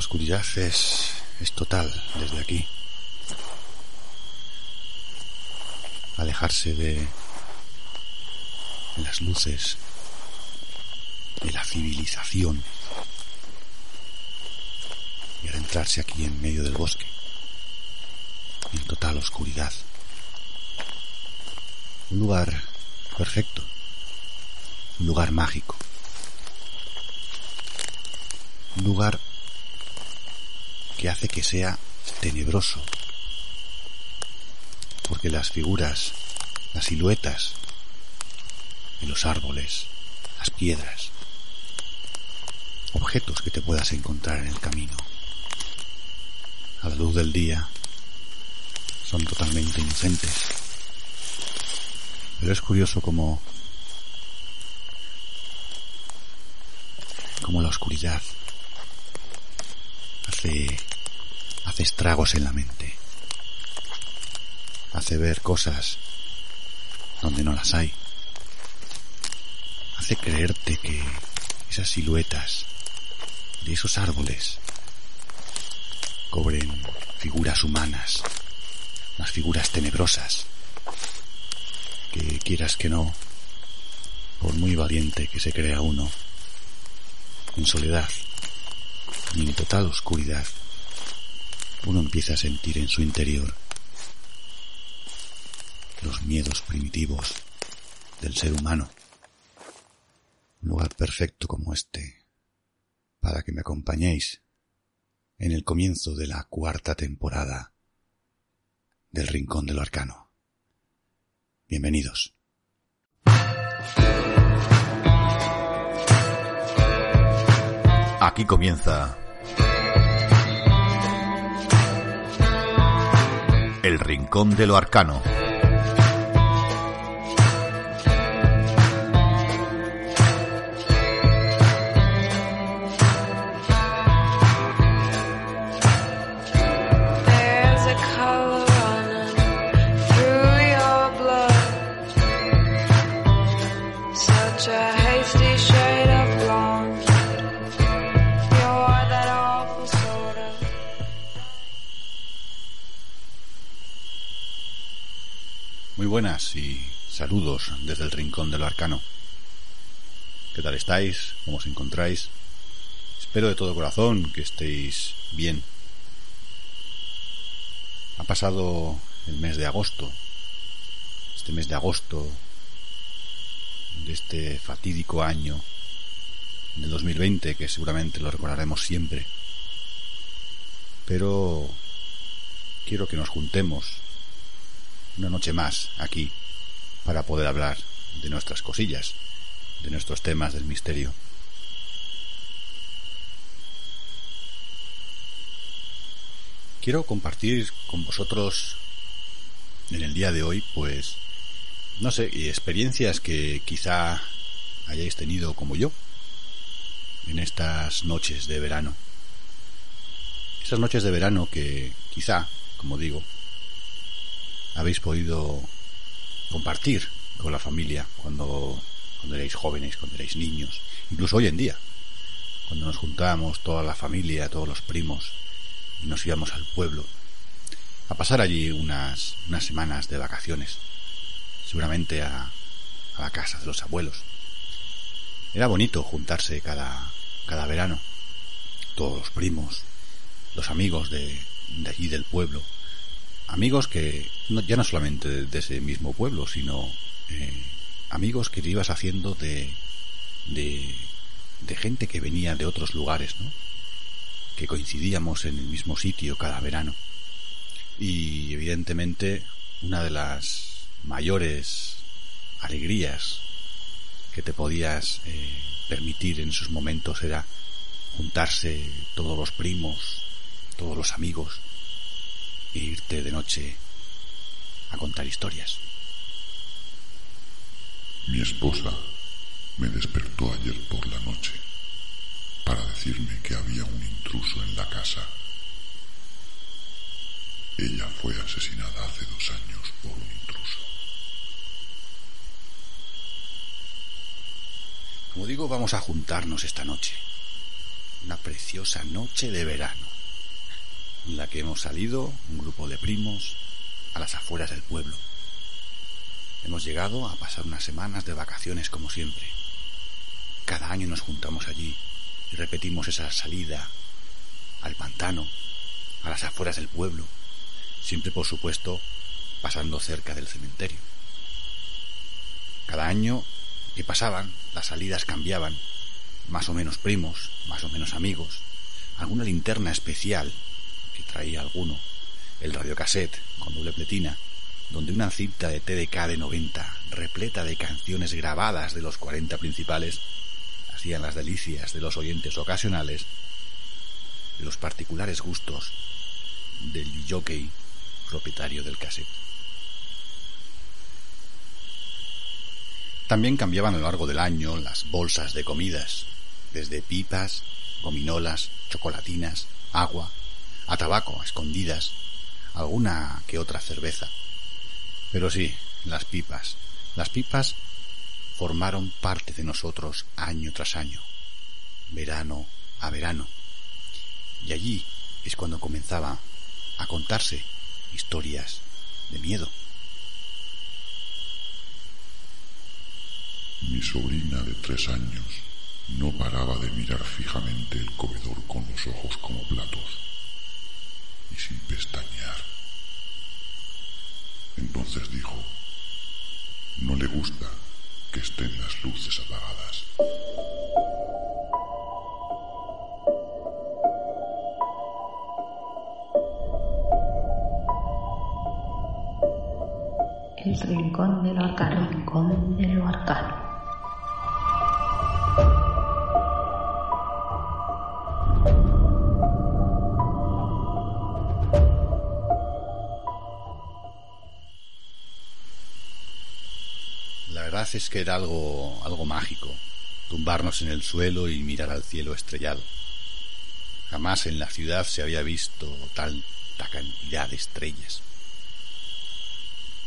oscuridad es, es total desde aquí. Alejarse de, las luces, de la civilización y adentrarse aquí en medio del bosque, en total oscuridad. Un lugar perfecto, un lugar mágico, un lugar que hace que sea tenebroso. Porque las figuras, las siluetas de los árboles, las piedras, objetos que te puedas encontrar en el camino, a la luz del día, son totalmente inocentes. Pero es curioso como, como la oscuridad hace hace estragos en la mente. Hace ver cosas donde no las hay. Hace creerte que esas siluetas de esos árboles cobren figuras humanas, unas figuras tenebrosas, que quieras que no, por muy valiente que se crea uno, en soledad y en total oscuridad, uno empieza a sentir en su interior los miedos primitivos del ser humano. Un lugar perfecto como este para que me acompañéis en el comienzo de la cuarta temporada del Rincón de lo Arcano. Bienvenidos. Aquí comienza El Rincón de lo Arcano. Saludos desde el Rincón de lo Arcano. ¿Qué tal estáis? ¿Cómo os encontráis? Espero de todo corazón que estéis bien. Ha pasado el mes de agosto. Este mes de agosto de este fatídico año de 2020 que seguramente lo recordaremos siempre. Pero quiero que nos juntemos una noche más aquí para poder hablar de nuestras cosillas, de nuestros temas del misterio. Quiero compartir con vosotros en el día de hoy, pues, no sé, experiencias que quizá hayáis tenido como yo en estas noches de verano. Esas noches de verano que quizá, como digo, habéis podido compartir con la familia cuando, cuando erais jóvenes, cuando erais niños, incluso hoy en día, cuando nos juntábamos toda la familia, todos los primos, y nos íbamos al pueblo a pasar allí unas, unas semanas de vacaciones, seguramente a, a la casa de los abuelos. Era bonito juntarse cada, cada verano, todos los primos, los amigos de, de allí del pueblo, amigos que no- ya no solamente de, ese mismo pueblo, sino eh, amigos que te ibas haciendo de, de, de gente que venía de otros lugares, ¿no? Que coincidíamos en el mismo sitio cada verano. Y evidentemente una de las mayores alegrías que te podías eh, permitir en esos momentos era juntarse todos los primos, todos los amigos e irte de noche a contar historias. Mi esposa me despertó ayer por la noche para decirme que había un intruso en la casa. Ella fue asesinada hace dos años por un intruso. Como digo, vamos a juntarnos esta noche. Una preciosa noche de verano, la que hemos salido un grupo de primos a las afueras del pueblo. Hemos llegado a pasar unas semanas de vacaciones como siempre. Cada año nos juntamos allí y repetimos esa salida al pantano, a las afueras del pueblo, siempre por supuesto pasando cerca del cementerio. Cada año que pasaban, las salidas cambiaban, más o menos primos, más o menos amigos, alguna linterna especial traía alguno, el radiocassette con doble pletina, donde una cinta de TDK de 90, repleta de canciones grabadas de los 40 principales, hacían las delicias de los oyentes ocasionales, los particulares gustos del jockey propietario del cassette. También cambiaban a lo largo del año las bolsas de comidas, desde pipas, gominolas, chocolatinas, agua, a tabaco, a escondidas, alguna que otra cerveza. Pero sí, las pipas. Las pipas formaron parte de nosotros año tras año, verano a verano. Y allí es cuando comenzaba a contarse historias de miedo. Mi sobrina de tres años no paraba de mirar fijamente el comedor con los ojos como platos y sin pestañear. Entonces dijo, no le gusta que estén las luces apagadas. El rincón de lo arcano, rincón de lo arcano. Es que era algo, algo mágico, tumbarnos en el suelo y mirar al cielo estrellado. Jamás en la ciudad se había visto tanta cantidad de estrellas.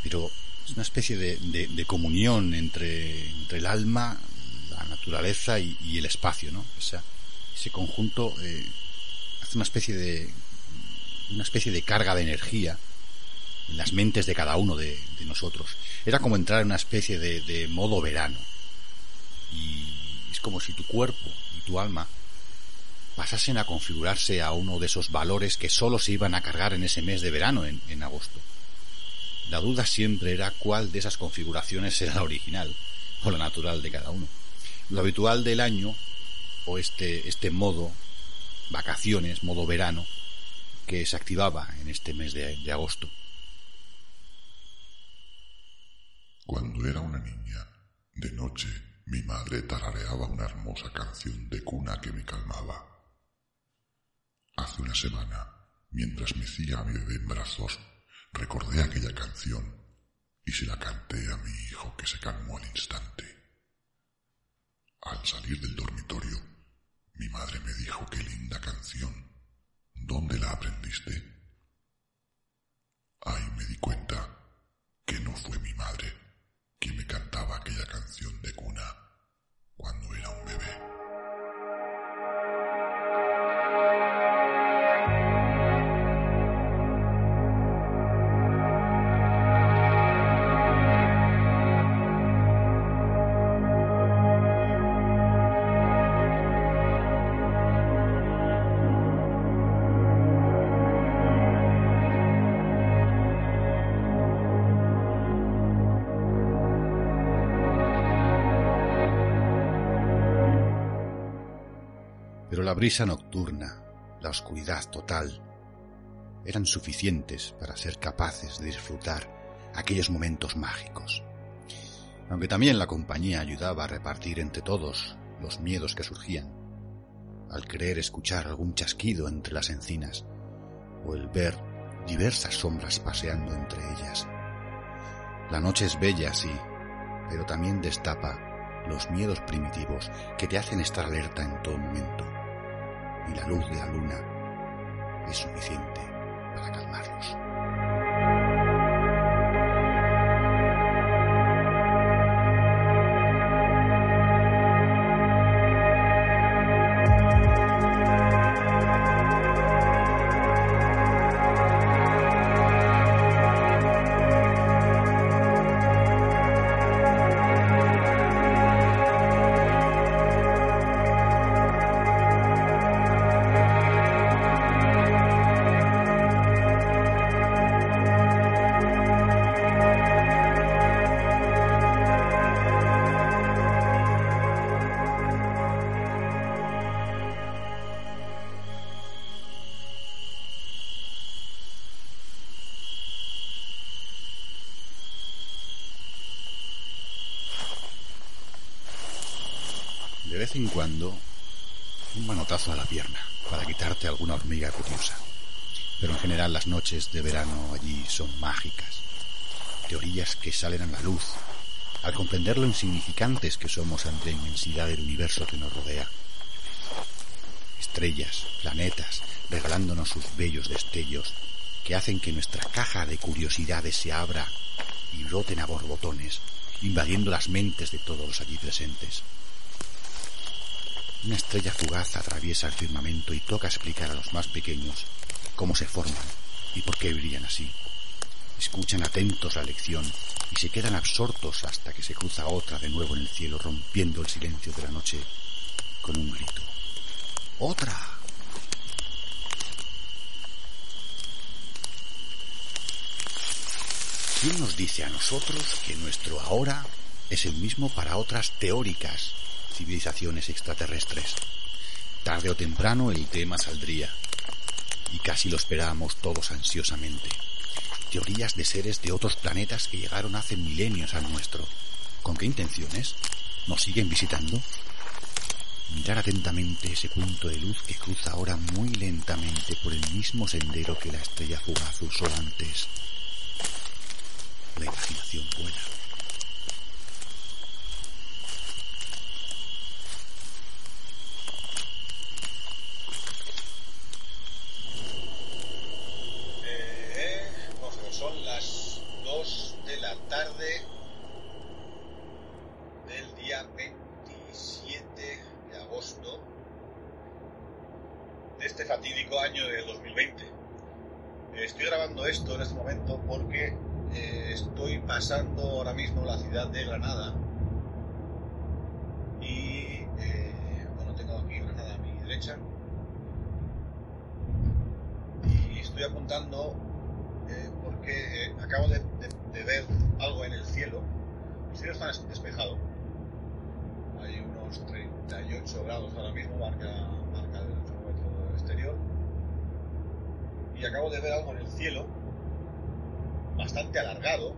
Pero es una especie de, de- comunión entre, entre el alma, la naturaleza y, y el espacio, ¿no? O sea, ese conjunto eh, hace una especie de una especie de carga de energía en las mentes de cada uno de, nosotros. Era como entrar en una especie de, de modo verano. Y es como si tu cuerpo y tu alma pasasen a configurarse a uno de esos valores que solo se iban a cargar en ese mes de verano, en, en agosto. La duda siempre era cuál de esas configuraciones era la original o la natural de cada uno. Lo habitual del año o este, este modo vacaciones, modo verano, que se activaba en este mes de, de agosto. Cuando era una niña, de noche, mi madre tarareaba una hermosa canción de cuna que me calmaba. Hace una semana, mientras mecía a mi bebé en brazos, recordé aquella canción y se la canté a mi hijo que se calmó al instante. Al salir del dormitorio, mi madre me dijo qué linda canción. ¿Dónde la aprendiste? Ahí me di cuenta que no fue mi madre quien me cantaba aquella canción de cuna cuando era un bebé. La brisa nocturna, la oscuridad total, eran suficientes para ser capaces de disfrutar aquellos momentos mágicos. Aunque también la compañía ayudaba a repartir entre todos los miedos que surgían, al creer escuchar algún chasquido entre las encinas, o el ver diversas sombras paseando entre ellas. La noche es bella, sí, pero también destapa los miedos primitivos que te hacen estar alerta en todo momento. Y la luz de la luna es suficiente para calmarlos. Manotazo a la pierna para quitarte alguna hormiga curiosa. Pero en general las noches de verano allí son mágicas. Teorías que salen a la luz al comprender lo insignificantes que somos ante la inmensidad del universo que nos rodea. Estrellas, planetas, regalándonos sus bellos destellos que hacen que nuestra caja de curiosidades se abra y broten a borbotones, invadiendo las mentes de todos los allí presentes. Una estrella fugaz atraviesa el firmamento y toca explicar a los más pequeños cómo se forman y por qué brillan así. Escuchan atentos la lección y se quedan absortos hasta que se cruza otra de nuevo en el cielo, rompiendo el silencio de la noche con un grito. ¡Otra! ¿Quién nos dice a nosotros que nuestro ahora es el mismo para otras teóricas civilizaciones extraterrestres? Tarde o temprano el tema saldría, y casi lo esperábamos todos ansiosamente. Teorías de seres de otros planetas que llegaron hace milenios al nuestro. ¿Con qué intenciones? ¿Nos siguen visitando? Mirar atentamente ese punto de luz que cruza ahora muy lentamente por el mismo sendero que la estrella fugaz usó antes. La imaginación vuela. Eh, vamos a ver, son las 2 de la tarde del día 27 de agosto de este fatídico año de 2020. Eh, Estoy grabando esto en este momento porque eh, estoy pasando ahora mismo la ciudad de Granada y eh, bueno, tengo aquí Granada a mi derecha y estoy apuntando eh, porque acabo de, de- ver algo en el cielo. El cielo está des- despejado. Hay unos 38 grados ahora mismo, marca, marca el termómetro exterior. Acabo de ver algo en el cielo bastante alargado.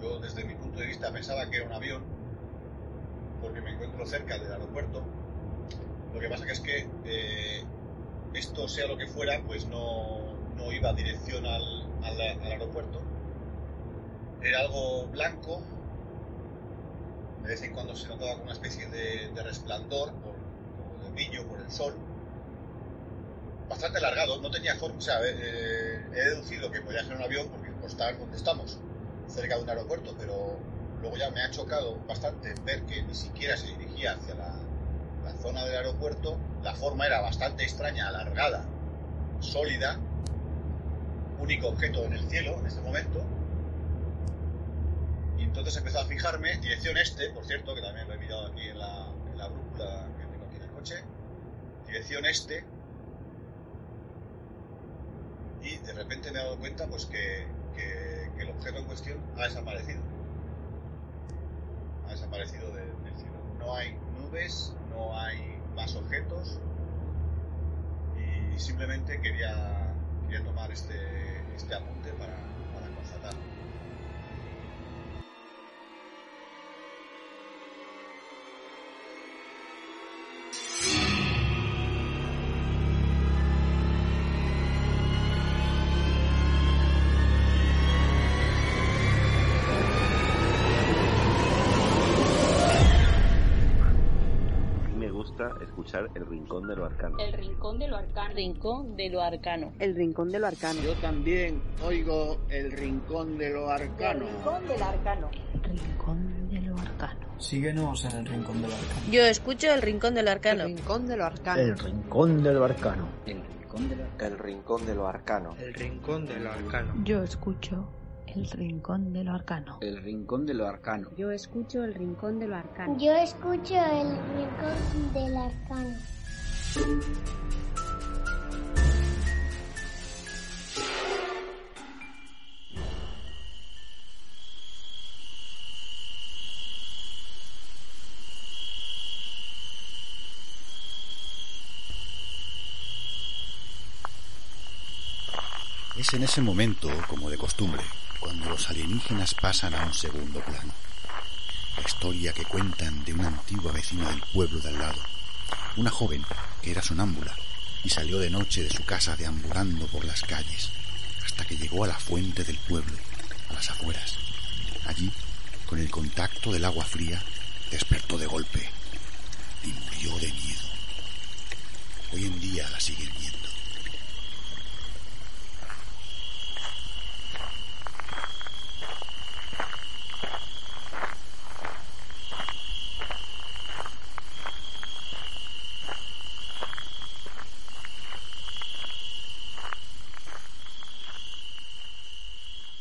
Yo desde mi punto de vista pensaba que era un avión porque me encuentro cerca del aeropuerto. Lo que pasa que es que eh, esto sea lo que fuera, pues no, no iba dirección al, aeropuerto. Era algo blanco. De vez en cuando se notaba como una especie de, resplandor, por, como de brillo por el sol. Bastante alargado, no tenía forma. Sea, eh, he deducido que podía ser un avión porque por estar donde estamos, cerca de un aeropuerto, pero luego ya me ha chocado bastante ver que ni siquiera se dirigía hacia la, la zona del aeropuerto. La forma era bastante extraña, alargada, sólida, único objeto en el cielo en este momento. Y entonces empezó a fijarme, dirección este, por cierto, que también lo he mirado aquí en la, en la brújula que tengo aquí en el coche, dirección este. Y de repente me he dado cuenta pues que, que- el objeto en cuestión ha desaparecido. Ha desaparecido de- del cielo. No hay nubes, no hay más objetos, y simplemente quería, quería tomar este, este apunte para, para constatar. Escuchar El Rincón de lo Arcano. El rincón de lo arcano. Rincón de lo arcano. El rincón de lo arcano. Yo también oigo el rincón de lo arcano. rincón del arcano. Rincón de lo arcano. Síguenos en el Rincón del Arcano. Yo escucho el rincón del arcano. El rincón de lo arcano. El Rincón del Arcano. El rincón de lo El Rincón de lo Arcano. El rincón de lo arcano. Yo escucho el rincón de lo arcano. El rincón de lo arcano. Yo escucho el rincón de lo arcano. Yo escucho el rincón del arcano. Es en ese momento, como de costumbre, cuando los alienígenas pasan a un segundo plano. La historia que cuentan de una antigua vecina del pueblo de al lado, una joven que era sonámbula y salió de noche de su casa deambulando por las calles hasta que llegó a la fuente del pueblo, a las afueras. Allí, con el contacto del agua fría, despertó de golpe y murió de miedo. Hoy en día la siguen viendo.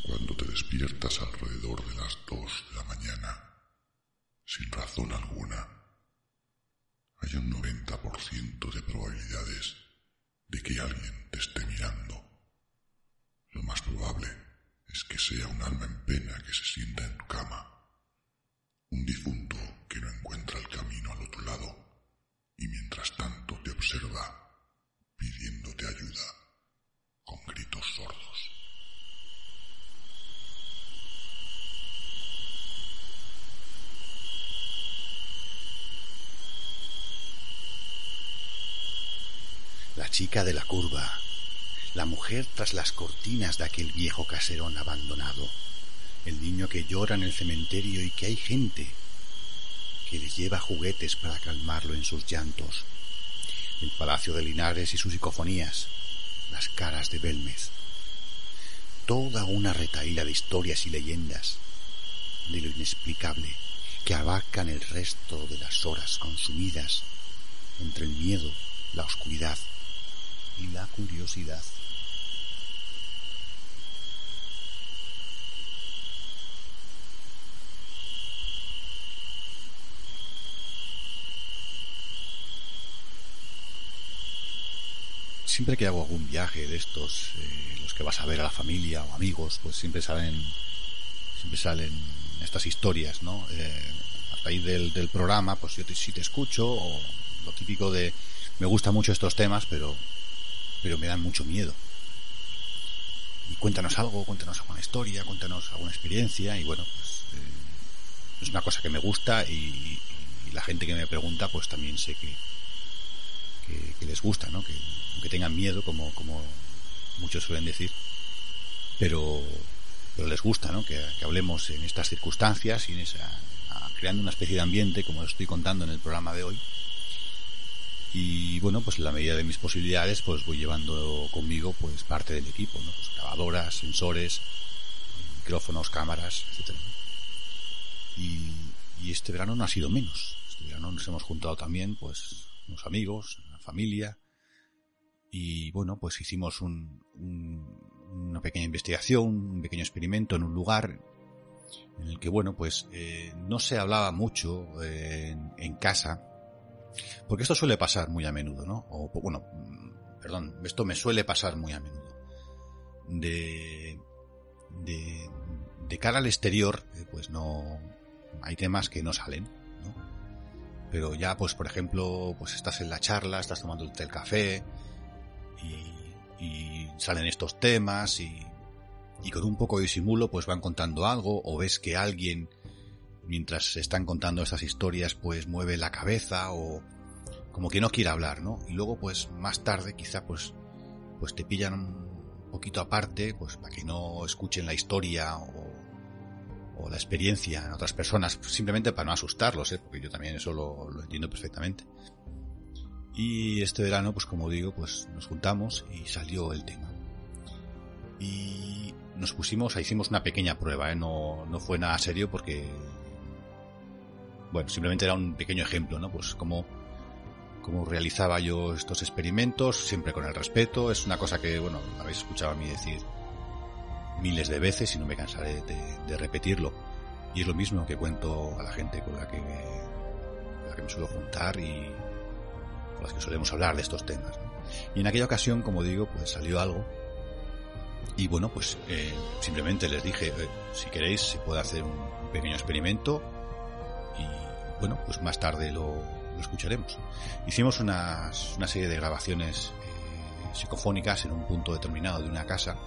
Cuando te alrededor de las dos de la mañana, sin razón alguna, hay un 90% de probabilidades de que alguien te esté mirando. Lo más probable es que sea un alma en pena que se sienta en tu cama, un difunto que no encuentra el camino al otro lado y mientras tanto te observa pidiéndote ayuda con gritos sordos. La de la curva, la mujer tras las cortinas de aquel viejo caserón abandonado, el niño que llora en el cementerio y que hay gente que les lleva juguetes para calmarlo en sus llantos, el palacio de Linares y sus psicofonías, las caras de Belmez, toda una retaíla de historias y leyendas de lo inexplicable que abarcan el resto de las horas consumidas entre el miedo, la oscuridad y la curiosidad. Siempre que hago algún viaje de estos, eh, los que vas a ver a la familia o amigos, pues siempre salen, siempre salen estas historias, ¿no? Eh, a raíz del, del programa, pues yo te, sí te escucho, o lo típico de, me gustan mucho estos temas, pero, pero me dan mucho miedo. Y cuéntanos algo, cuéntanos alguna historia, cuéntanos alguna experiencia, y bueno, pues eh, es una cosa que me gusta y, la gente que me pregunta, pues también sé que, que, les gusta, ¿no? Que, que tengan miedo, como, como muchos suelen decir, pero, pero les gusta, ¿no? Que, hablemos en estas circunstancias y en esa, creando una especie de ambiente, como estoy contando en el programa de hoy. Y bueno, pues en la medida de mis posibilidades, pues voy llevando conmigo pues parte del equipo, ¿no? Pues grabadoras, sensores, micrófonos, cámaras, etcétera. Y, y este verano no ha sido menos. Este verano nos hemos juntado también, pues, unos amigos, una familia, y bueno, pues hicimos un, un- una pequeña investigación, un pequeño experimento en un lugar en el que, bueno, pues eh, no se hablaba mucho eh, en, en casa, porque esto suele pasar muy a menudo, ¿no? O, bueno, perdón, esto me suele pasar muy a menudo. De, de, de cara al exterior, eh, pues no, hay temas que no salen, ¿no? Pero ya, pues por ejemplo, pues estás en la charla, estás tomando el café, y, y salen estos temas y, y con un poco de disimulo pues van contando algo o ves que alguien mientras se están contando estas historias pues mueve la cabeza o como que no quiere hablar, ¿no? Y luego pues más tarde quizá pues pues te pillan un poquito aparte pues para que no escuchen la historia o, o la experiencia en otras personas simplemente para no asustarlos, ¿eh? Porque yo también eso lo, lo entiendo perfectamente. Y este verano pues como digo pues nos juntamos y salió el tema. Y nos pusimos, hicimos una pequeña prueba, ¿eh? no, no fue nada serio porque bueno, simplemente era un pequeño ejemplo, ¿no? Pues cómo, cómo realizaba yo estos experimentos, siempre con el respeto. Es una cosa que, bueno, habéis escuchado a mí decir miles de veces y no me cansaré de, de repetirlo. Y es lo mismo que cuento a la gente con la que, con la que me suelo juntar y con las que solemos hablar de estos temas. ¿no? Y en aquella ocasión, como digo, pues salió algo. Y bueno, pues eh, simplemente les dije, eh, si queréis, se puede hacer un pequeño experimento bueno, pues más tarde lo, escucharemos. Hicimos una serie de grabaciones eh, psicofónicas en un punto determinado de una casa,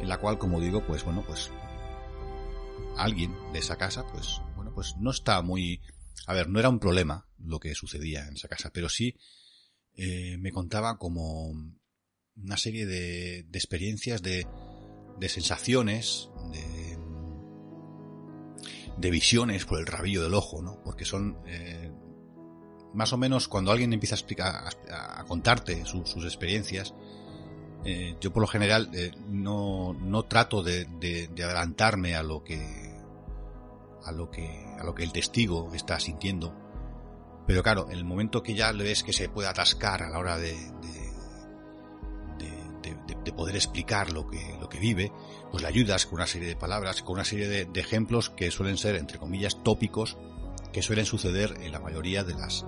en la cual, como digo, pues bueno, pues alguien de esa casa, pues bueno, pues no está muy... A ver, no era un problema lo que sucedía en esa casa, pero sí eh, me contaba como una serie de, de experiencias, de, de sensaciones, de, de visiones por el rabillo del ojo, ¿no? Porque son eh, más o menos cuando alguien empieza a explicar, a, contarte su, sus experiencias, eh, yo por lo general eh, no, no trato de, de, de, adelantarme a lo que a lo que a lo que el testigo está sintiendo, pero claro, en el momento que ya le ves que se puede atascar a la hora de de, poder explicar lo que, lo que vive, pues le ayudas con una serie de palabras, con una serie de, ejemplos que suelen ser, entre comillas, tópicos, que suelen suceder en la mayoría de las,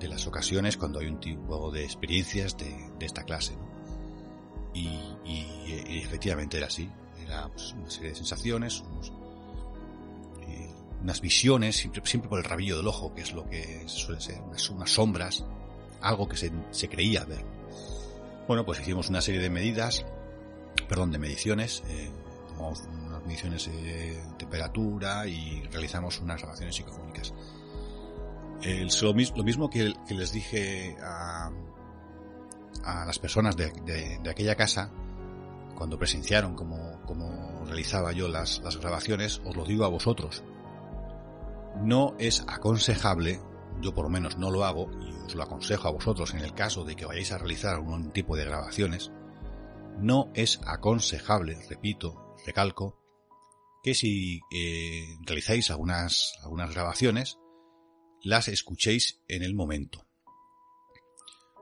de las ocasiones cuando hay un tipo de experiencias de, de esta clase. Y, y, efectivamente era así, era pues, una serie de sensaciones, eh, unas visiones, siempre, siempre por el rabillo del ojo, que es lo que suele ser, unas, unas sombras, algo que se, se creía ver. Bueno, pues hicimos una serie de medidas, perdón, de mediciones, eh, tomamos unas mediciones de temperatura y realizamos unas grabaciones psicofónicas. Lo, mismo que, les dije a, las personas de, aquella casa, cuando presenciaron cómo, cómo realizaba yo las grabaciones, os lo digo a vosotros. No es aconsejable yo por lo menos no lo hago y os lo aconsejo a vosotros en el caso de que vayáis a realizar algún tipo de grabaciones, no es aconsejable, repito, recalco, que si eh, realizáis algunas, algunas grabaciones, las escuchéis en el momento.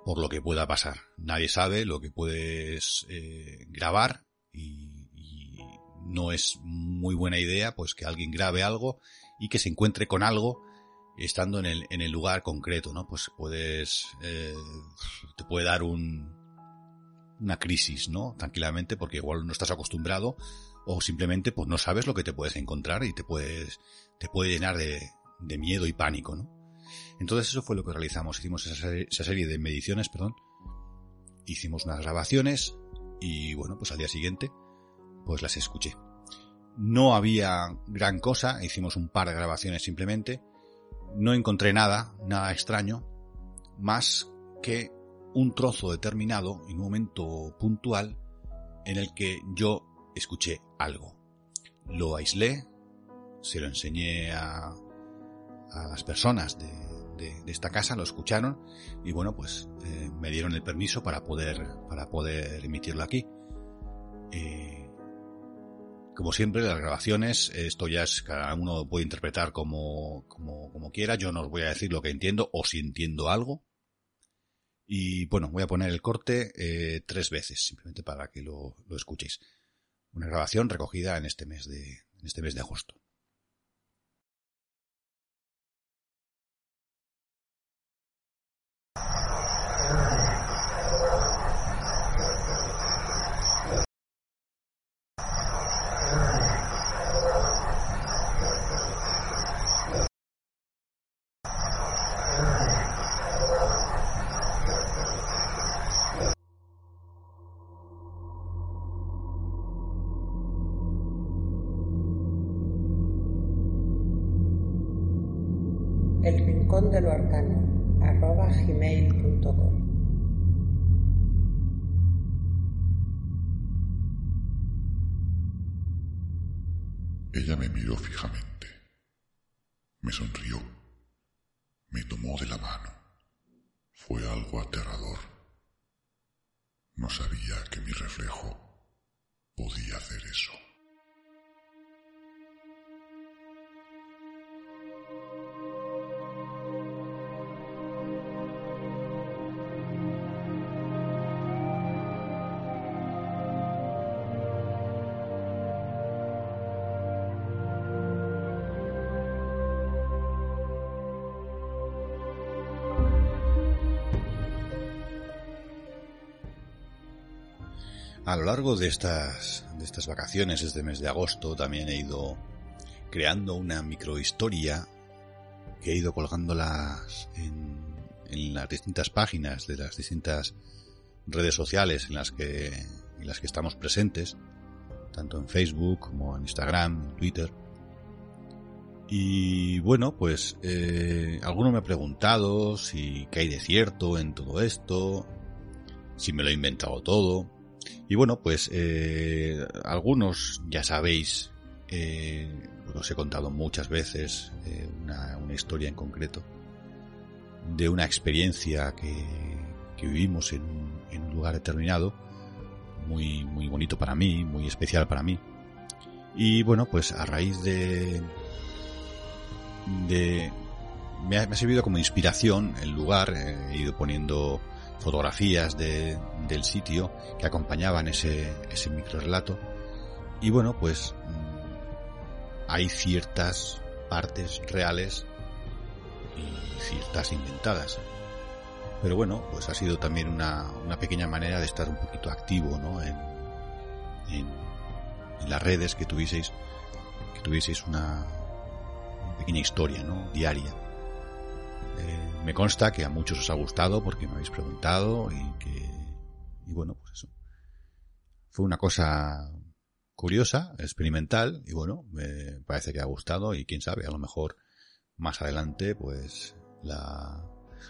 Por lo que pueda pasar. Nadie sabe lo que puedes eh, grabar y, y no es muy buena idea pues que alguien grabe algo y que se encuentre con algo estando en el, en el lugar concreto, ¿no? Pues puedes, eh, te puede dar un, una crisis, ¿no? Tranquilamente, porque igual no estás acostumbrado o simplemente pues no sabes lo que te puedes encontrar y te puedes, te puede llenar de, de miedo y pánico, ¿no? Entonces eso fue lo que realizamos, hicimos esa esa serie de mediciones, perdón, hicimos unas grabaciones y bueno, pues al día siguiente pues las escuché. No había gran cosa, hicimos un par de grabaciones simplemente, no encontré nada, nada extraño, más que un trozo determinado en un momento puntual en el que yo escuché algo. Lo aislé, se lo enseñé a, a las personas de, de, esta casa, lo escucharon y bueno, pues eh, me dieron el permiso para poder, para poder emitirlo aquí. Eh, como siempre, las grabaciones, esto ya es, cada uno puede interpretar como, como, como quiera, yo no os voy a decir lo que entiendo o si entiendo algo. Y bueno, voy a poner el corte eh, tres veces, simplemente para que lo, lo, escuchéis. Una grabación recogida en este mes de, en este mes de agosto. Ella me miró fijamente. Me sonrió. Me tomó de la mano. Fue algo aterrador. No sabía que mi reflejo podía hacer eso. Largo de estas, de estas vacaciones, este mes de agosto, también he ido creando una microhistoria que he ido colgándolas en, en las distintas páginas de las distintas redes sociales en las que, en las que estamos presentes, tanto en Facebook como en Instagram, en Twitter. Y bueno, pues eh, alguno me ha preguntado si qué hay de cierto en todo esto, si me lo he inventado todo. Y bueno, pues eh, algunos ya sabéis, eh, os he contado muchas veces eh, una, historia en concreto de una experiencia que, que vivimos en un, lugar determinado, muy, muy bonito para mí, muy especial para mí. Y bueno, pues a raíz de... de me ha, servido como inspiración el lugar, he ido poniendo fotografías de, del sitio que acompañaban ese, ese microrelato. Y bueno, pues hay ciertas partes reales y ciertas inventadas. Pero bueno, pues ha sido también una, una pequeña manera de estar un poquito activo, ¿no? En, en, las redes que tuvieseis, que tuvieseis una pequeña historia, ¿no? Diaria. Eh, me consta que a muchos os ha gustado porque me habéis preguntado y que, y bueno, pues eso. Fue una cosa curiosa, experimental y bueno, me parece que ha gustado y quién sabe, a lo mejor más adelante pues la,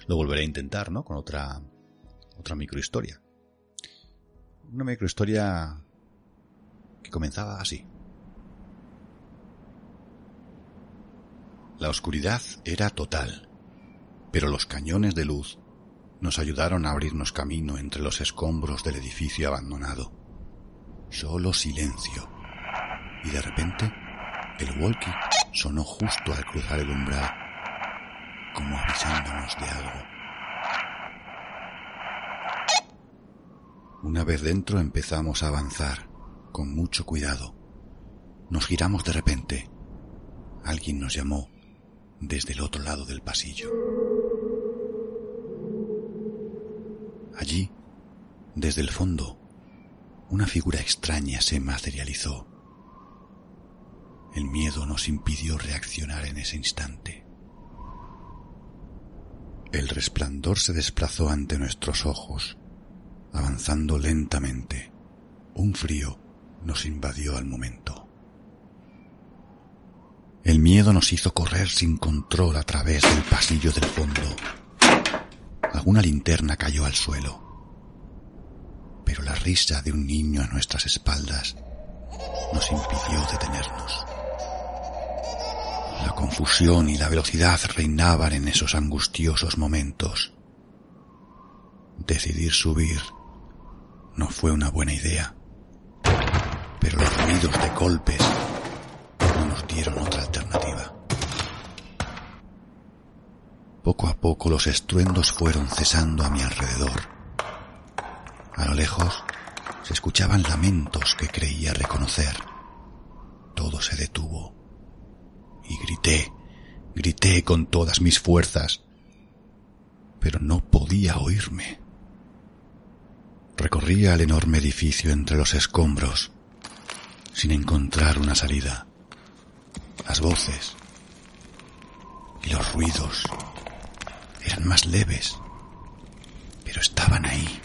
lo volveré a intentar, ¿no? Con otra, otra microhistoria. Una microhistoria que comenzaba así. La oscuridad era total pero los cañones de luz nos ayudaron a abrirnos camino entre los escombros del edificio abandonado. Solo silencio. Y de repente, el walkie sonó justo al cruzar el umbral, como avisándonos de algo. Una vez dentro empezamos a avanzar, con mucho cuidado. Nos giramos de repente. Alguien nos llamó desde el otro lado del pasillo. Allí, desde el fondo, una figura extraña se materializó. El miedo nos impidió reaccionar en ese instante. El resplandor se desplazó ante nuestros ojos, avanzando lentamente. Un frío nos invadió al momento. El miedo nos hizo correr sin control a través del pasillo del fondo alguna linterna cayó al suelo. Pero la risa de un niño a nuestras espaldas nos impidió detenernos. La confusión y la velocidad reinaban en esos angustiosos momentos. Decidir subir no fue una buena idea, pero los ruidos de golpes no nos dieron otra alternativa. Poco a poco los estruendos fueron cesando a mi alrededor. A lo lejos se escuchaban lamentos que creía reconocer. Todo se detuvo. Y grité, grité con todas mis fuerzas. Pero no podía oírme. Recorría el enorme edificio entre los escombros, sin encontrar una salida. Las voces y los ruidos eran más leves, pero estaban ahí,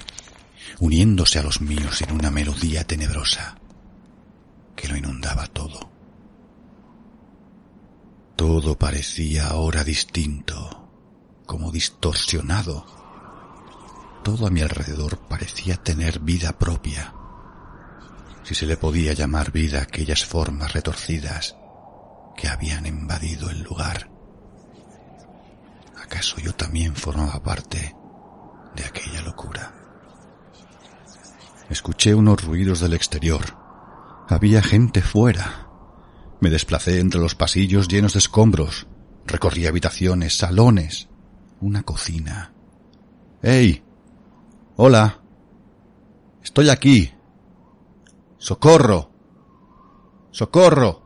uniéndose a los míos en una melodía tenebrosa que lo inundaba todo. Todo parecía ahora distinto, como distorsionado. Todo a mi alrededor parecía tener vida propia, si se le podía llamar vida aquellas formas retorcidas que habían invadido el lugar. ¿Acaso yo también formaba parte de aquella locura? Escuché unos ruidos del exterior. Había gente fuera. Me desplacé entre los pasillos llenos de escombros. Recorrí habitaciones, salones, una cocina. ¡Ey! Hola. Estoy aquí. ¡Socorro! ¡Socorro!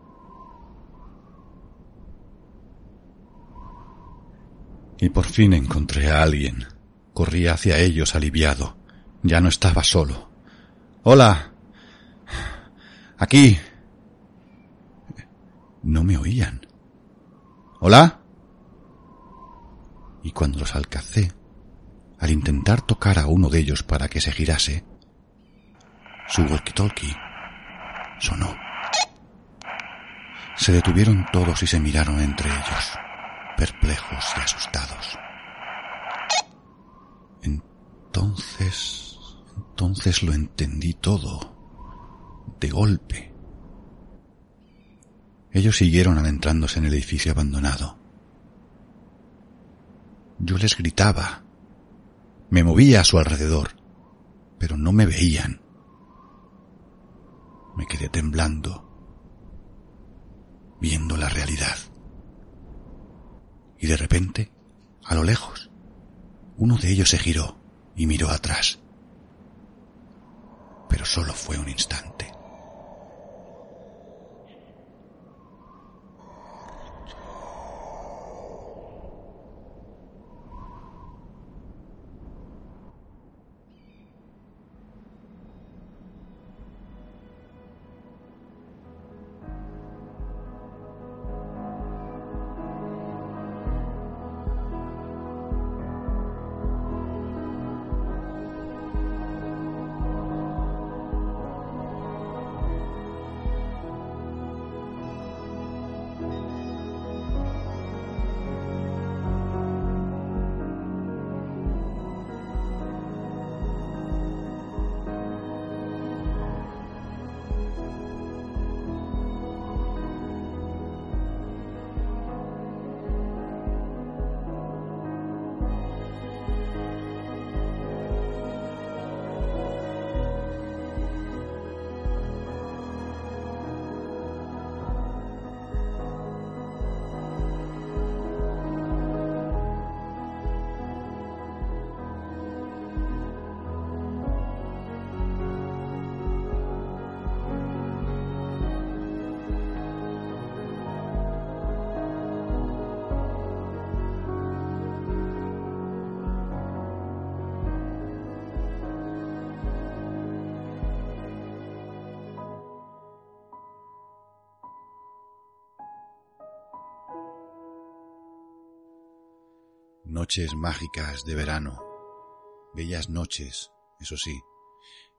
Y por fin encontré a alguien. Corrí hacia ellos aliviado. Ya no estaba solo. Hola. Aquí. No me oían. ¿Hola? Y cuando los alcancé, al intentar tocar a uno de ellos para que se girase, su walkie-talkie sonó. Se detuvieron todos y se miraron entre ellos, perplejos y asustados. Entonces, entonces lo entendí todo, de golpe. Ellos siguieron adentrándose en el edificio abandonado. Yo les gritaba, me movía a su alrededor, pero no me veían. Me quedé temblando, viendo la realidad. Y de repente, a lo lejos, uno de ellos se giró y miró atrás. Pero solo fue un instante. Noches mágicas de verano, bellas noches, eso sí,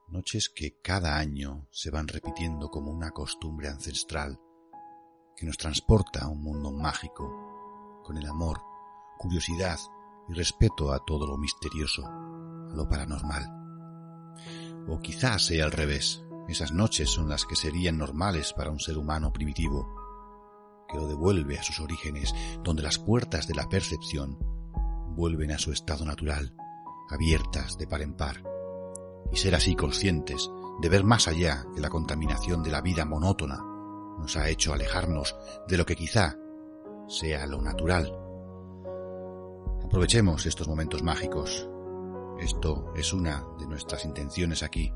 noches que cada año se van repitiendo como una costumbre ancestral que nos transporta a un mundo mágico, con el amor, curiosidad y respeto a todo lo misterioso, a lo paranormal. O quizás sea al revés, esas noches son las que serían normales para un ser humano primitivo, que lo devuelve a sus orígenes, donde las puertas de la percepción vuelven a su estado natural, abiertas de par en par, y ser así conscientes de ver más allá que la contaminación de la vida monótona nos ha hecho alejarnos de lo que quizá sea lo natural. Aprovechemos estos momentos mágicos. Esto es una de nuestras intenciones aquí.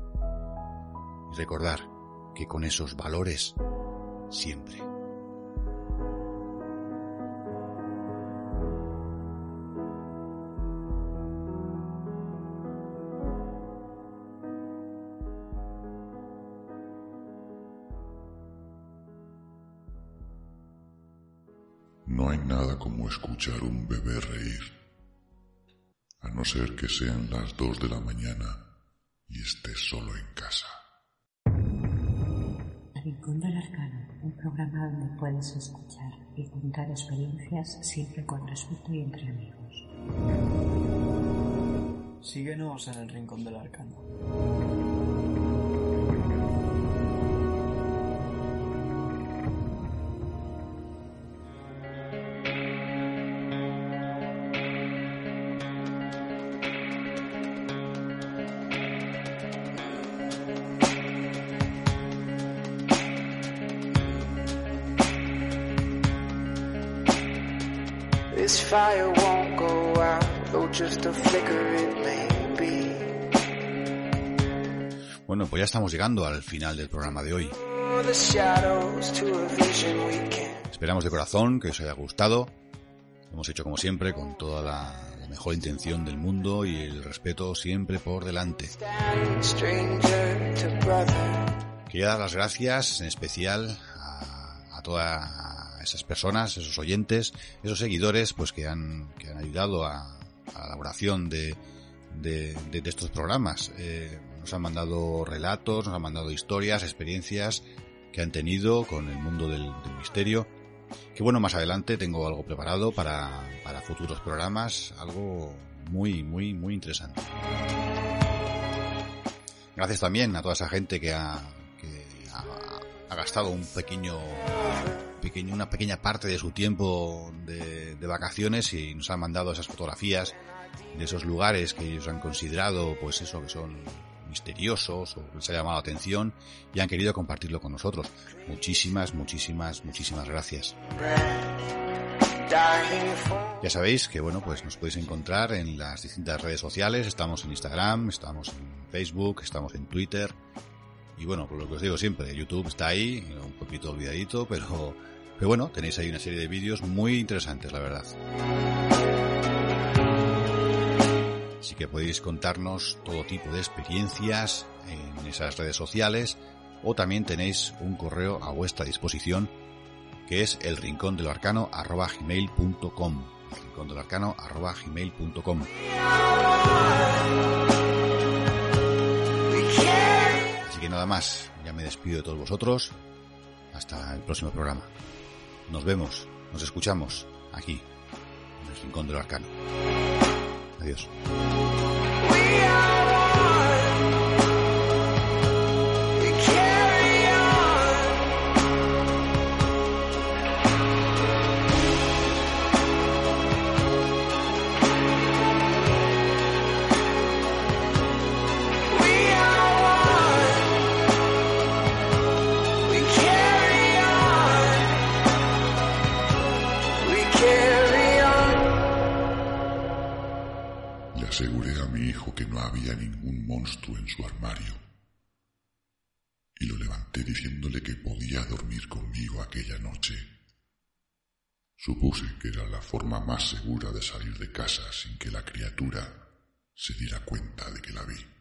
Y recordar que con esos valores siempre. Como escuchar un bebé reír, a no ser que sean las dos de la mañana y estés solo en casa. El Rincón del Arcano, un programa donde puedes escuchar y contar experiencias siempre con respeto y entre amigos. Síguenos en el Rincón del Arcano. Just a flicker it may be. Bueno, pues ya estamos llegando al final del programa de hoy. Esperamos de corazón que os haya gustado. Lo hemos hecho como siempre con toda la, la mejor intención del mundo y el respeto siempre por delante. Quería dar las gracias en especial a, a todas esas personas, esos oyentes, esos seguidores, pues que han, que han ayudado a, a la elaboración de, de, de- de estos programas. Eh, nos han mandado relatos, nos han mandado historias, experiencias que han tenido con el mundo del, del misterio. Que bueno, más adelante tengo algo preparado para, para futuros programas, algo muy, muy, muy interesante. Gracias también a toda esa gente que ha, que ha, ha gastado un pequeño, pequeño, una pequeña parte de su tiempo de, de vacaciones y nos han mandado esas fotografías de esos lugares que ellos han considerado, pues eso, que son misteriosos o les ha llamado la atención y han querido compartirlo con nosotros. Muchísimas, muchísimas, muchísimas gracias. Ya sabéis que bueno, pues nos podéis encontrar en las distintas redes sociales, estamos en Instagram, estamos en Facebook, estamos en Twitter. Y bueno, por lo que os digo siempre, YouTube está ahí, un poquito olvidadito, pero, pero bueno, tenéis ahí una serie de vídeos muy interesantes, la verdad. Así que podéis contarnos todo tipo de experiencias en esas redes sociales o también tenéis un correo a vuestra disposición que es el rincón de lo arcano arcano así que nada más ya me despido de todos vosotros. Hasta el próximo programa nos vemos nos escuchamos aquí en el rincón de lo arcano. Adiós conmigo aquella noche. Supuse que era la forma más segura de salir de casa sin que la criatura se diera cuenta de que la vi.